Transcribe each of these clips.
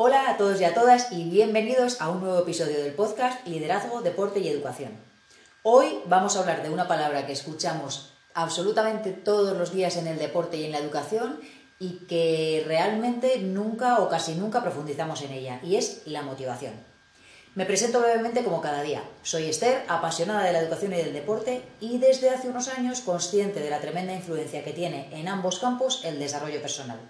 Hola a todos y a todas y bienvenidos a un nuevo episodio del podcast Liderazgo, Deporte y Educación. Hoy vamos a hablar de una palabra que escuchamos absolutamente todos los días en el deporte y en la educación y que realmente nunca o casi nunca profundizamos en ella, y es la motivación. Me presento brevemente como cada día. Soy Esther, apasionada de la educación y del deporte y desde hace unos años consciente de la tremenda influencia que tiene en ambos campos el desarrollo personal.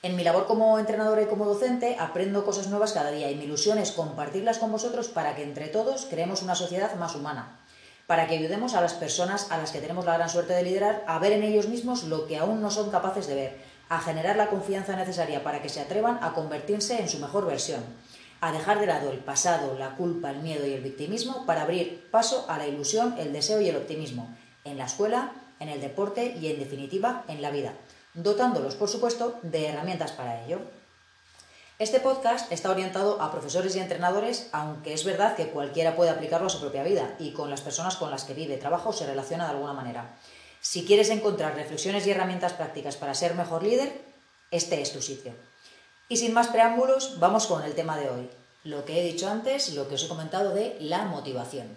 En mi labor como entrenadora y como docente aprendo cosas nuevas cada día y mi ilusión es compartirlas con vosotros para que entre todos creemos una sociedad más humana, para que ayudemos a las personas a las que tenemos la gran suerte de liderar a ver en ellos mismos lo que aún no son capaces de ver, a generar la confianza necesaria para que se atrevan a convertirse en su mejor versión, a dejar de lado el pasado, la culpa, el miedo y el victimismo para abrir paso a la ilusión, el deseo y el optimismo, en la escuela, en el deporte y en definitiva en la vida dotándolos, por supuesto, de herramientas para ello. Este podcast está orientado a profesores y entrenadores, aunque es verdad que cualquiera puede aplicarlo a su propia vida y con las personas con las que vive, trabaja o se relaciona de alguna manera. Si quieres encontrar reflexiones y herramientas prácticas para ser mejor líder, este es tu sitio. Y sin más preámbulos, vamos con el tema de hoy. Lo que he dicho antes, lo que os he comentado de la motivación.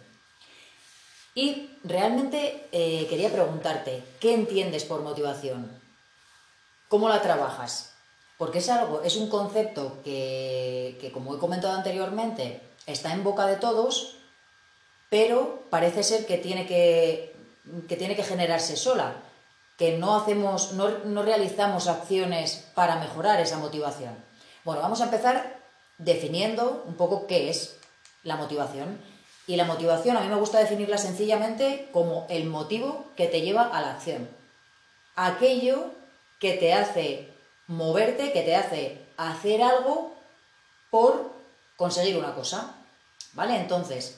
Y realmente eh, quería preguntarte, ¿qué entiendes por motivación? ¿Cómo la trabajas? Porque es algo, es un concepto que, como he comentado anteriormente, está en boca de todos, pero parece ser que tiene que, tiene que generarse sola, que no hacemos, no, no realizamos acciones para mejorar esa motivación. Bueno, vamos a empezar definiendo un poco qué es la motivación. Y la motivación a mí me gusta definirla sencillamente como el motivo que te lleva a la acción. Aquello que te hace moverte, que te hace hacer algo por conseguir una cosa. ¿Vale? Entonces,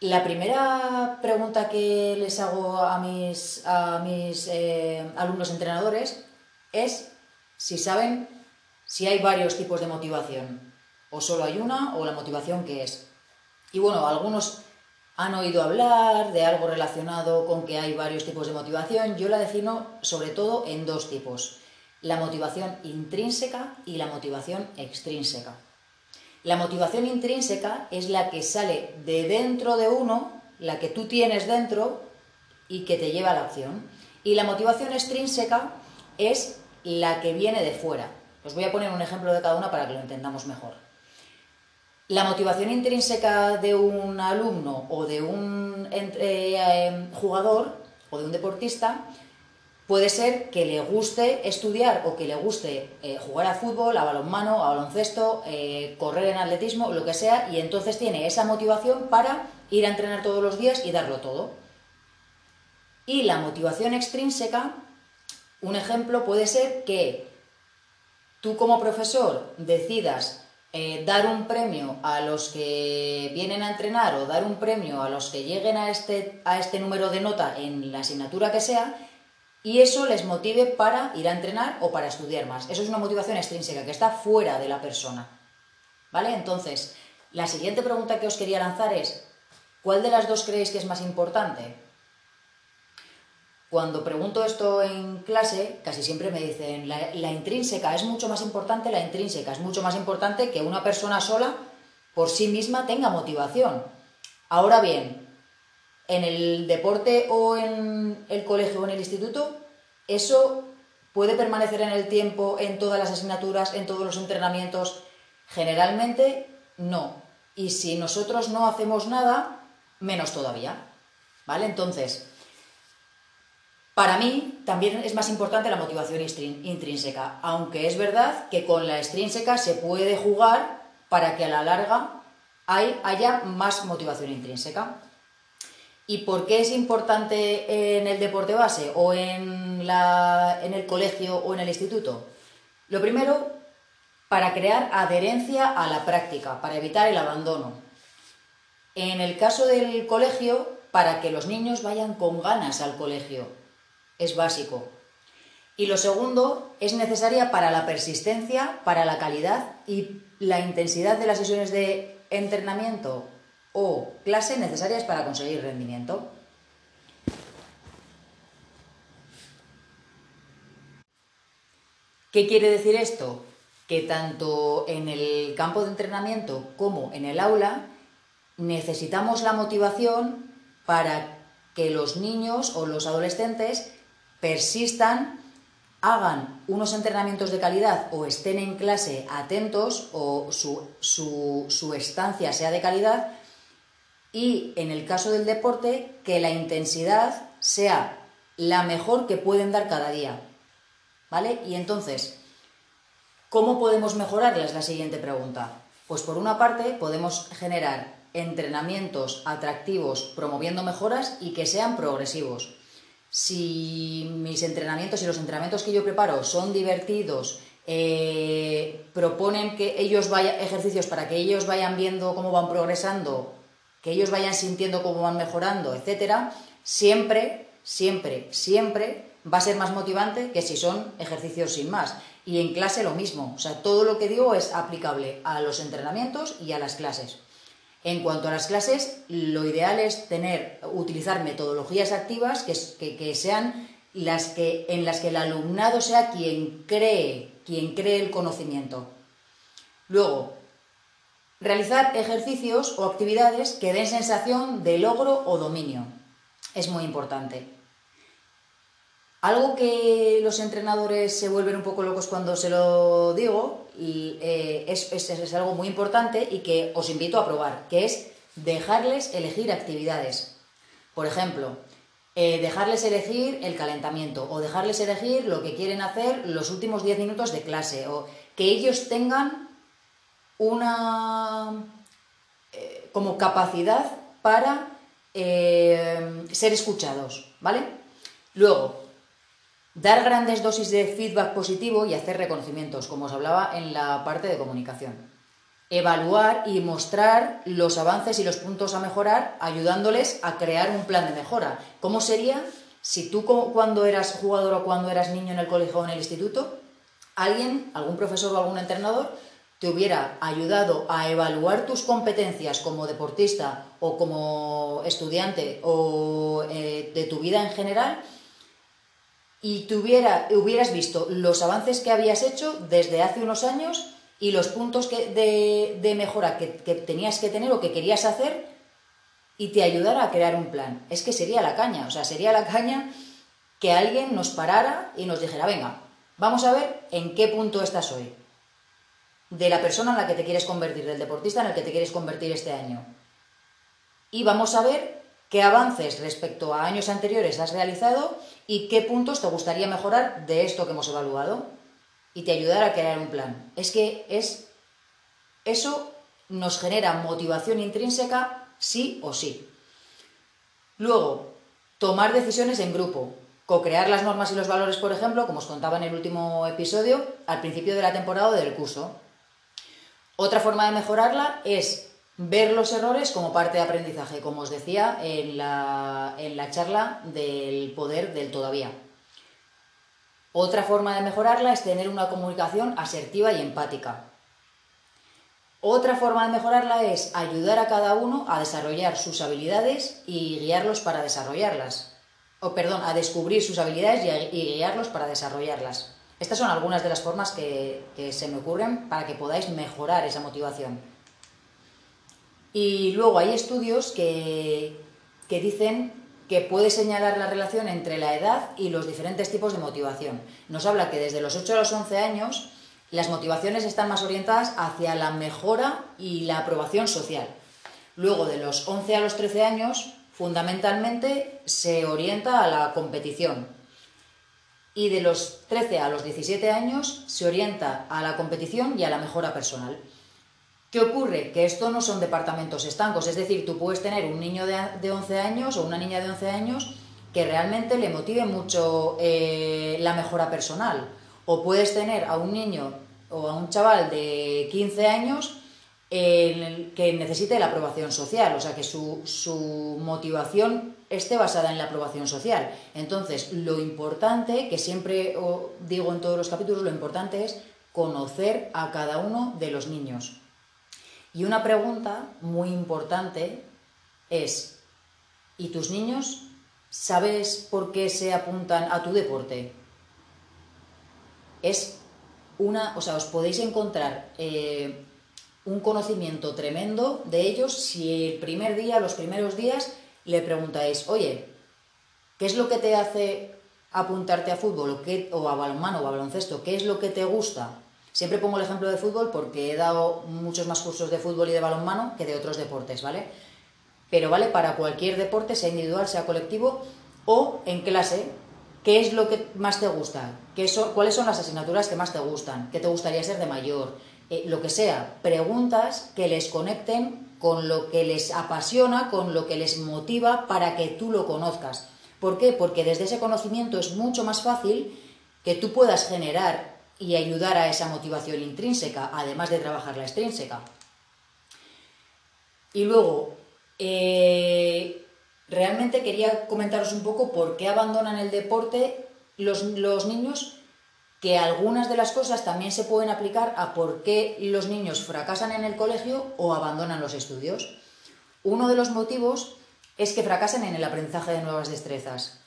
la primera pregunta que les hago a mis, a mis eh, alumnos entrenadores es si saben si hay varios tipos de motivación, o solo hay una, o la motivación que es. Y bueno, algunos han oído hablar de algo relacionado con que hay varios tipos de motivación. Yo la defino sobre todo en dos tipos, la motivación intrínseca y la motivación extrínseca. La motivación intrínseca es la que sale de dentro de uno, la que tú tienes dentro y que te lleva a la acción. Y la motivación extrínseca es la que viene de fuera. Os voy a poner un ejemplo de cada una para que lo entendamos mejor. La motivación intrínseca de un alumno o de un eh, jugador o de un deportista puede ser que le guste estudiar o que le guste eh, jugar a fútbol, a balonmano, a baloncesto, eh, correr en atletismo, lo que sea, y entonces tiene esa motivación para ir a entrenar todos los días y darlo todo. Y la motivación extrínseca, un ejemplo puede ser que tú como profesor decidas eh, dar un premio a los que vienen a entrenar o dar un premio a los que lleguen a este, a este número de nota en la asignatura que sea y eso les motive para ir a entrenar o para estudiar más. Eso es una motivación extrínseca que está fuera de la persona. ¿Vale? Entonces, la siguiente pregunta que os quería lanzar es, ¿cuál de las dos creéis que es más importante? Cuando pregunto esto en clase, casi siempre me dicen, la, intrínseca es mucho más importante, la intrínseca es mucho más importante que una persona sola por sí misma tenga motivación. Ahora bien, en el deporte o en el colegio o en el instituto, eso puede permanecer en el tiempo, en todas las asignaturas, en todos los entrenamientos. Generalmente no. Y si nosotros no hacemos nada, menos todavía. ¿Vale? Entonces, para mí también es más importante la motivación intrínseca, aunque es verdad que con la extrínseca se puede jugar para que a la larga haya más motivación intrínseca. ¿Y por qué es importante en el deporte base o en, en el colegio o en el instituto? Lo primero, para crear adherencia a la práctica, para evitar el abandono. En el caso del colegio, para que los niños vayan con ganas al colegio, es básico. Y lo segundo es necesaria para la persistencia, para la calidad y la intensidad de las sesiones de entrenamiento o clase necesarias para conseguir rendimiento. ¿Qué quiere decir esto? que tanto en el campo de entrenamiento como en el aula necesitamos la motivación para que los niños o los adolescentes persistan, hagan unos entrenamientos de calidad o estén en clase atentos o su, su estancia sea de calidad y en el caso del deporte que la intensidad sea la mejor que pueden dar cada día. ¿Vale? Y entonces, ¿cómo podemos mejorarla? Es la siguiente pregunta. Pues por una parte podemos generar entrenamientos atractivos promoviendo mejoras y que sean progresivos. Si mis entrenamientos y los entrenamientos que yo preparo son divertidos, eh, proponen que ellos vayan ejercicios para que ellos vayan viendo cómo van progresando, que ellos vayan sintiendo cómo van mejorando, etcétera, siempre, siempre, siempre va a ser más motivante que si son ejercicios sin más. Y en clase lo mismo, o sea, todo lo que digo es aplicable a los entrenamientos y a las clases. En cuanto a las clases, lo ideal es tener, utilizar metodologías activas que, sean las que, en las que el alumnado sea quien cree, quien cree el conocimiento. Luego, realizar ejercicios o actividades que den sensación de logro o dominio. Es muy importante. Algo que los entrenadores se vuelven un poco locos cuando se lo digo eh, es, algo muy importante y que os invito a probar, que es dejarles elegir actividades. Por ejemplo, eh, dejarles elegir el calentamiento o dejarles elegir lo que quieren hacer los últimos 10 minutos de clase o que ellos tengan una eh, como capacidad para ser escuchados, ¿vale? Luego, Dar grandes dosis de feedback positivo y hacer reconocimientos, como os hablaba en la parte de comunicación. Evaluar y mostrar los avances y los puntos a mejorar, ayudándoles a crear un plan de mejora. ¿Cómo sería si tú cuando eras jugador o cuando eras niño en el colegio o en el instituto, alguien, algún profesor o algún entrenador, te hubiera ayudado a evaluar tus competencias como deportista o como estudiante o eh, de tu vida en general y hubieras visto los avances que habías hecho desde hace unos años y los puntos de, mejora que, tenías que tener o que querías hacer y te ayudara a crear un plan. Es que sería la caña, o sea, sería la caña que alguien nos parara y nos dijera, venga, vamos a ver en qué punto estás hoy. De la persona en la que te quieres convertir, del deportista en el que te quieres convertir este año. Y vamos a ver qué avances respecto a años anteriores has realizado y qué puntos te gustaría mejorar de esto que hemos evaluado y te ayudar a crear un plan. Es que es eso nos genera motivación intrínseca sí o sí. Luego, tomar decisiones en grupo, co-crear las normas y los valores, por ejemplo, como os contaba en el último episodio, al principio de la temporada o del curso. Otra forma de mejorarla es ver los errores como parte de aprendizaje, como os decía en la, en la charla del poder del todavía. Otra forma de mejorarla es tener una comunicación asertiva y empática. Otra forma de mejorarla es ayudar a cada uno a desarrollar sus habilidades y guiarlos para desarrollarlas. O perdón, a descubrir sus habilidades y, guiarlos para desarrollarlas. Estas son algunas de las formas que se me ocurren para que podáis mejorar esa motivación. Y luego hay estudios que, dicen que puede señalar la relación entre la edad y los diferentes tipos de motivación. Nos habla que desde los 8 a los 11 años las motivaciones están más orientadas hacia la mejora y la aprobación social. Luego de los 11 a los 13 años, fundamentalmente se orienta a la competición. Y de los 13 a los 17 años se orienta a la competición y a la mejora personal. ¿Qué ocurre? Que esto no son departamentos estancos, es decir, tú puedes tener un niño de, 11 años o una niña de 11 años que realmente le motive mucho eh, la mejora personal, o puedes tener a un niño o a un chaval de 15 años que necesite la aprobación social, o sea, que su, su, motivación esté basada en la aprobación social. Entonces, lo importante, que siempre digo en todos los capítulos, lo importante es conocer a cada uno de los niños. Y una pregunta muy importante es, ¿y tus niños sabes por qué se apuntan a tu deporte? Es una, o sea, os podéis encontrar eh, un conocimiento tremendo de ellos si el primer día, los primeros días, le preguntáis, oye, ¿qué es lo que te hace apuntarte a fútbol o, qué, o a balonmano o a baloncesto? ¿Qué es lo que te gusta? Siempre pongo el ejemplo de fútbol porque he dado muchos más cursos de fútbol y de balonmano que de otros deportes, ¿vale? Pero vale para cualquier deporte, sea individual, sea colectivo o en clase, ¿qué es lo que más te gusta? ¿Qué ¿Cuáles son las asignaturas que más te gustan? ¿Qué te gustaría ser de mayor? Eh, lo que sea, preguntas que les conecten con lo que les apasiona, con lo que les motiva para que tú lo conozcas. ¿Por qué? Porque desde ese conocimiento es mucho más fácil que tú puedas generar y ayudar a esa motivación intrínseca, además de trabajar la extrínseca. Y luego, eh, realmente quería comentaros un poco por qué abandonan el deporte los, los niños que algunas de las cosas también se pueden aplicar a por qué los niños fracasan en el colegio o abandonan los estudios. Uno de los motivos es que fracasan en el aprendizaje de nuevas destrezas,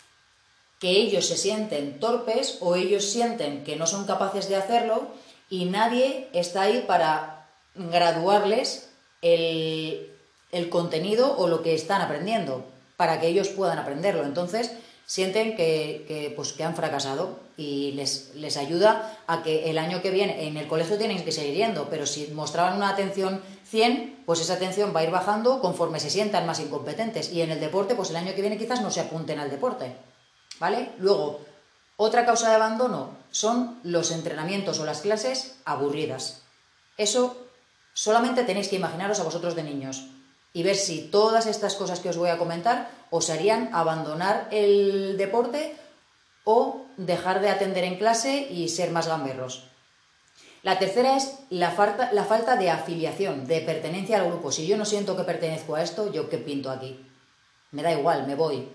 que ellos se sienten torpes o ellos sienten que no son capaces de hacerlo y nadie está ahí para graduarles el, el contenido o lo que están aprendiendo, para que ellos puedan aprenderlo. Entonces, sienten que, pues, que han fracasado y les, les ayuda a que el año que viene en el colegio tienen que seguir yendo, pero si mostraban una atención 100, pues esa atención va a ir bajando conforme se sientan más incompetentes. Y en el deporte, pues el año que viene quizás no se apunten al deporte. ¿Vale? Luego, otra causa de abandono son los entrenamientos o las clases aburridas. Eso solamente tenéis que imaginaros a vosotros de niños y ver si todas estas cosas que os voy a comentar os harían abandonar el deporte o dejar de atender en clase y ser más gamberros. La tercera es la falta, la falta de afiliación, de pertenencia al grupo. Si yo no siento que pertenezco a esto, ¿yo qué pinto aquí? Me da igual, me voy.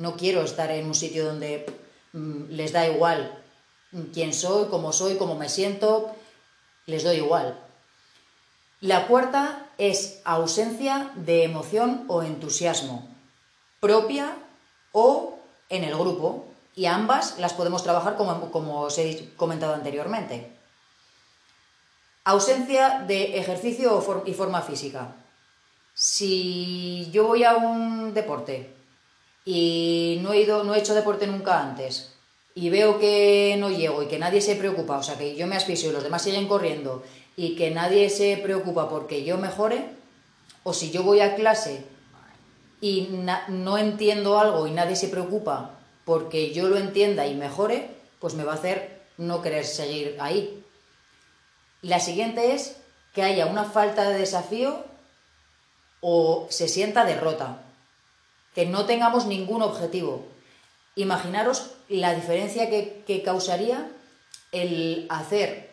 No quiero estar en un sitio donde mm, les da igual quién soy, cómo soy, cómo me siento, les doy igual. La cuarta es ausencia de emoción o entusiasmo, propia o en el grupo, y ambas las podemos trabajar como, como os he comentado anteriormente. Ausencia de ejercicio y forma física. Si yo voy a un deporte y no he, ido, no he hecho deporte nunca antes y veo que no llego y que nadie se preocupa, o sea, que yo me asfixio y los demás siguen corriendo y que nadie se preocupa porque yo mejore, o si yo voy a clase y no entiendo algo y nadie se preocupa porque yo lo entienda y mejore, pues me va a hacer no querer seguir ahí. La siguiente es que haya una falta de desafío o se sienta derrota, que no tengamos ningún objetivo. Imaginaros la diferencia que, que causaría el hacer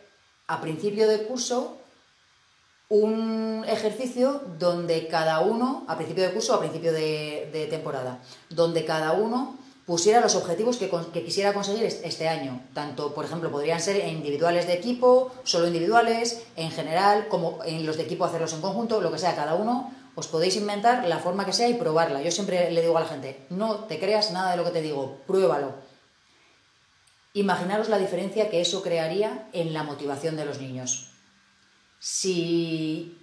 a principio de curso un ejercicio donde cada uno, a principio de curso o a principio de, temporada, donde cada uno pusiera los objetivos que, que, quisiera conseguir este año. Tanto, por ejemplo, podrían ser individuales de equipo, solo individuales, en general, como en los de equipo hacerlos en conjunto, lo que sea, cada uno os podéis inventar la forma que sea y probarla. Yo siempre le digo a la gente, no te creas nada de lo que te digo, pruébalo Imaginaros la diferencia que eso crearía en la motivación de los niños. Si,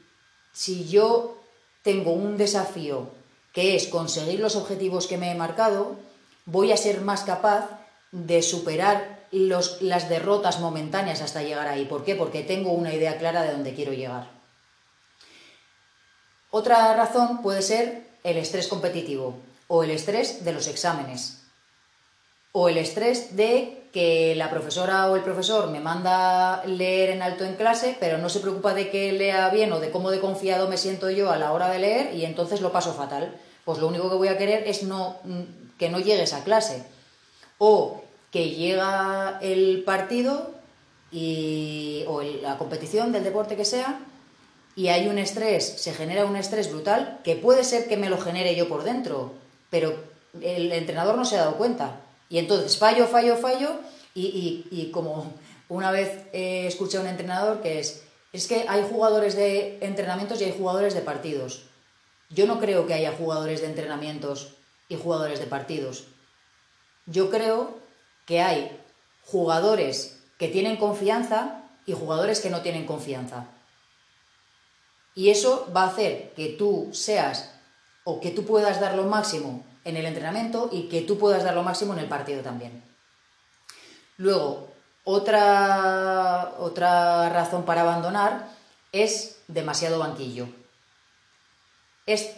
si yo tengo un desafío que es conseguir los objetivos que me he marcado, voy a ser más capaz de superar los, las derrotas momentáneas hasta llegar ahí. ¿Por qué? Porque tengo una idea clara de dónde quiero llegar. Otra razón puede ser el estrés competitivo o el estrés de los exámenes o el estrés de que la profesora o el profesor me manda leer en alto en clase, pero no se preocupa de que lea bien o de cómo de confiado me siento yo a la hora de leer y entonces lo paso fatal. Pues lo único que voy a querer es no, mm, que no llegue esa clase. O que llega el partido y, o la competición del deporte que sea y hay un estrés, se genera un estrés brutal que puede ser que me lo genere yo por dentro, pero el entrenador no se ha dado cuenta y entonces fallo, fallo, fallo y, como una vez eh, escuché a un entrenador que es, es que hay jugadores de entrenamientos y hay jugadores de partidos. Yo no creo que haya jugadores de entrenamientos y jugadores de partidos. Yo creo que hay jugadores que tienen confianza y jugadores que no tienen confianza. Y eso va a hacer que tú seas o que tú puedas dar lo máximo en el entrenamiento y que tú puedas dar lo máximo en el partido también. Luego, otra, otra razón para abandonar es demasiado banquillo. Es,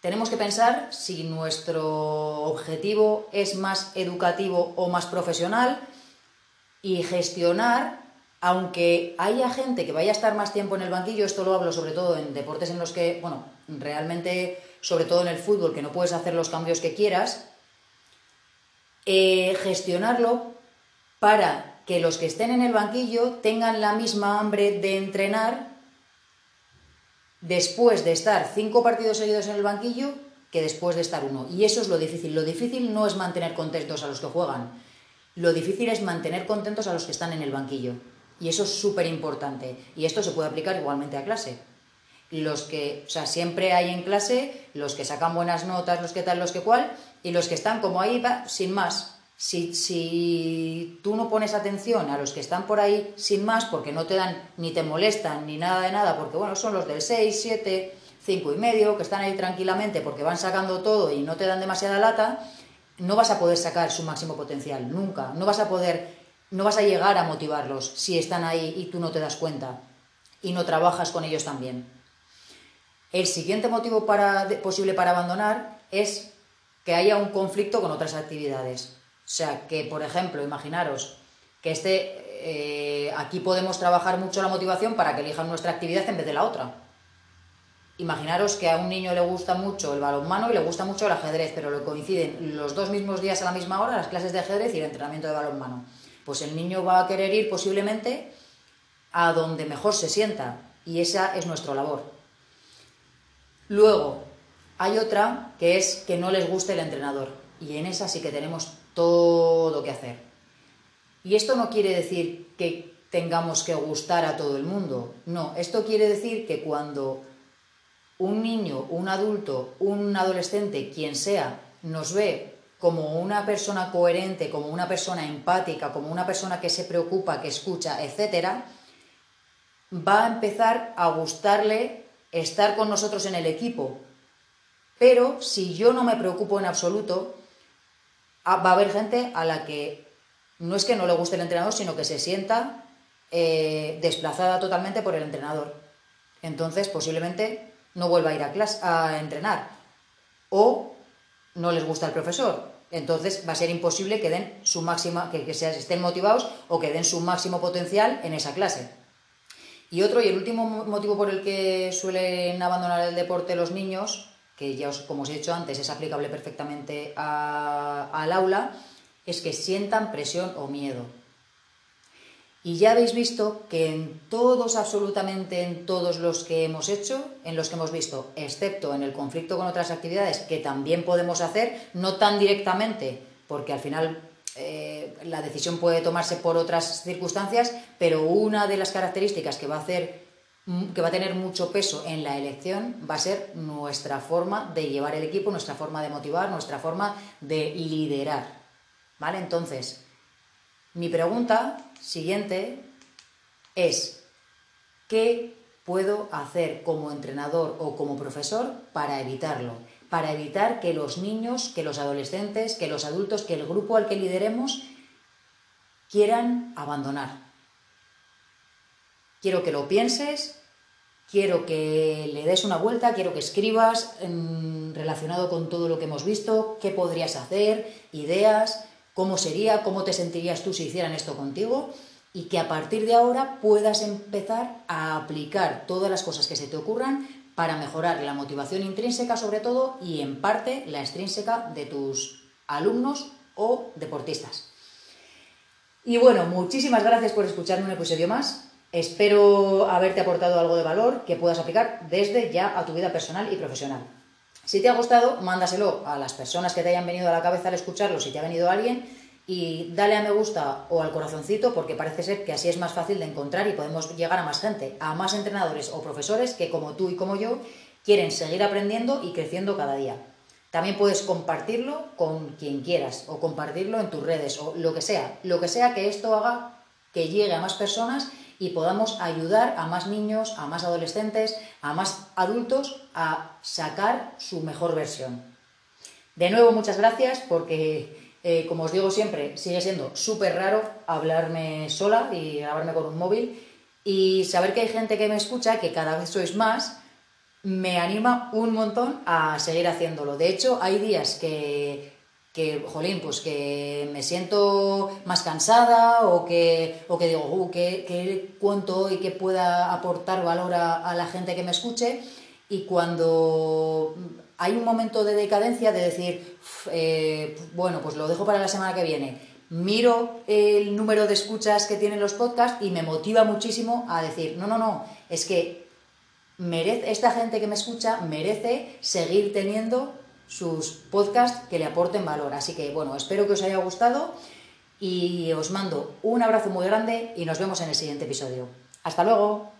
tenemos que pensar si nuestro objetivo es más educativo o más profesional y gestionar, aunque haya gente que vaya a estar más tiempo en el banquillo, esto lo hablo sobre todo en deportes en los que, bueno, realmente, sobre todo en el fútbol, que no puedes hacer los cambios que quieras, eh, gestionarlo para que los que estén en el banquillo tengan la misma hambre de entrenar después de estar cinco partidos seguidos en el banquillo que después de estar uno. Y eso es lo difícil. Lo difícil no es mantener contentos a los que juegan. Lo difícil es mantener contentos a los que están en el banquillo. Y eso es súper importante. Y esto se puede aplicar igualmente a clase. Los que, o sea, siempre hay en clase los que sacan buenas notas, los que tal, los que cual, y los que están como ahí, sin más, si, tú no pones atención a los que están por ahí sin más, porque no te dan, ni te molestan, ni nada de nada, porque bueno, son los del 6, 7, 5 y medio, que están ahí tranquilamente porque van sacando todo y no te dan demasiada lata, no vas a poder sacar su máximo potencial, nunca. No vas a poder, no vas a llegar a motivarlos si están ahí y tú no te das cuenta y no trabajas con ellos también. El siguiente motivo posible para abandonar es que haya un conflicto con otras actividades. O sea, que por ejemplo, imaginaros que este, eh, aquí podemos trabajar mucho la motivación para que elijan nuestra actividad en vez de la otra. Imaginaros que a un niño le gusta mucho el balonmano y le gusta mucho el ajedrez, pero le coinciden los dos mismos días a la misma hora las clases de ajedrez y el entrenamiento de balonmano. Pues el niño va a querer ir posiblemente a donde mejor se sienta y esa es nuestra labor. Luego, hay otra que es que no les guste el entrenador y en esa sí que tenemos todo que hacer. Y esto no quiere decir que tengamos que gustar a todo el mundo, no, esto quiere decir que cuando un niño, un adulto, un adolescente, quien sea, nos ve como una persona coherente, como una persona empática, como una persona que se preocupa, que escucha, etc., va a empezar a gustarle estar con nosotros en el equipo. Pero si yo no me preocupo en absoluto, va a haber gente a la que no es que no le guste el entrenador, sino que se sienta eh, desplazada totalmente por el entrenador. Entonces, posiblemente no vuelva a ir a clase a entrenar. O no les gusta el profesor. Entonces va a ser imposible que den su máxima, que, estén motivados o que den su máximo potencial en esa clase. Y otro, y el último motivo por el que suelen abandonar el deporte los niños, que ya como os he dicho antes es aplicable perfectamente al aula, es que sientan presión o miedo. Y ya habéis visto que en todos, absolutamente en todos los que hemos hecho, en los que hemos visto, excepto en el conflicto con otras actividades que también podemos hacer, no tan directamente, porque al final eh, la decisión puede tomarse por otras circunstancias, pero una de las características que va a hacer que va a tener mucho peso en la elección va a ser nuestra forma de llevar el equipo, nuestra forma de motivar, nuestra forma de liderar. ¿Vale? Entonces, mi pregunta siguiente es, ¿qué puedo hacer como entrenador o como profesor para evitarlo? Para evitar que los niños, que los adolescentes, que los adultos, que el grupo al que lideremos quieran abandonar. Quiero que lo pienses, quiero que le des una vuelta, quiero que escribas relacionado con todo lo que hemos visto, qué podrías hacer, ideas, cómo sería, cómo te sentirías tú si hicieran esto contigo y que a partir de ahora puedas empezar a aplicar todas las cosas que se te ocurran para mejorar la motivación intrínseca sobre todo y en parte la extrínseca de tus alumnos o deportistas. Y bueno, muchísimas gracias por escucharme un episodio más. Espero haberte aportado algo de valor que puedas aplicar desde ya a tu vida personal y profesional. Si te ha gustado, mándaselo a las personas que te hayan venido a la cabeza al escucharlo, si te ha venido alguien, y dale a me gusta o al corazoncito porque parece ser que así es más fácil de encontrar y podemos llegar a más gente, a más entrenadores o profesores que como tú y como yo quieren seguir aprendiendo y creciendo cada día. También puedes compartirlo con quien quieras o compartirlo en tus redes o lo que sea, lo que sea que esto haga que llegue a más personas y podamos ayudar a más niños, a más adolescentes, a más adultos a sacar su mejor versión. De nuevo, muchas gracias porque, eh, como os digo siempre, sigue siendo súper raro hablarme sola y grabarme con un móvil y saber que hay gente que me escucha, que cada vez sois más, me anima un montón a seguir haciéndolo. De hecho, hay días que, que jolín, pues que me siento más cansada o que, o que digo, uh, que, cuento y que pueda aportar valor a, la gente que me escuche. Y cuando hay un momento de decadencia de decir, eh, bueno, pues lo dejo para la semana que viene, miro el número de escuchas que tienen los podcasts y me motiva muchísimo a decir, no, no, no, es que merece, esta gente que me escucha merece seguir teniendo sus podcasts que le aporten valor. Así que bueno, espero que os haya gustado y os mando un abrazo muy grande y nos vemos en el siguiente episodio. Hasta luego.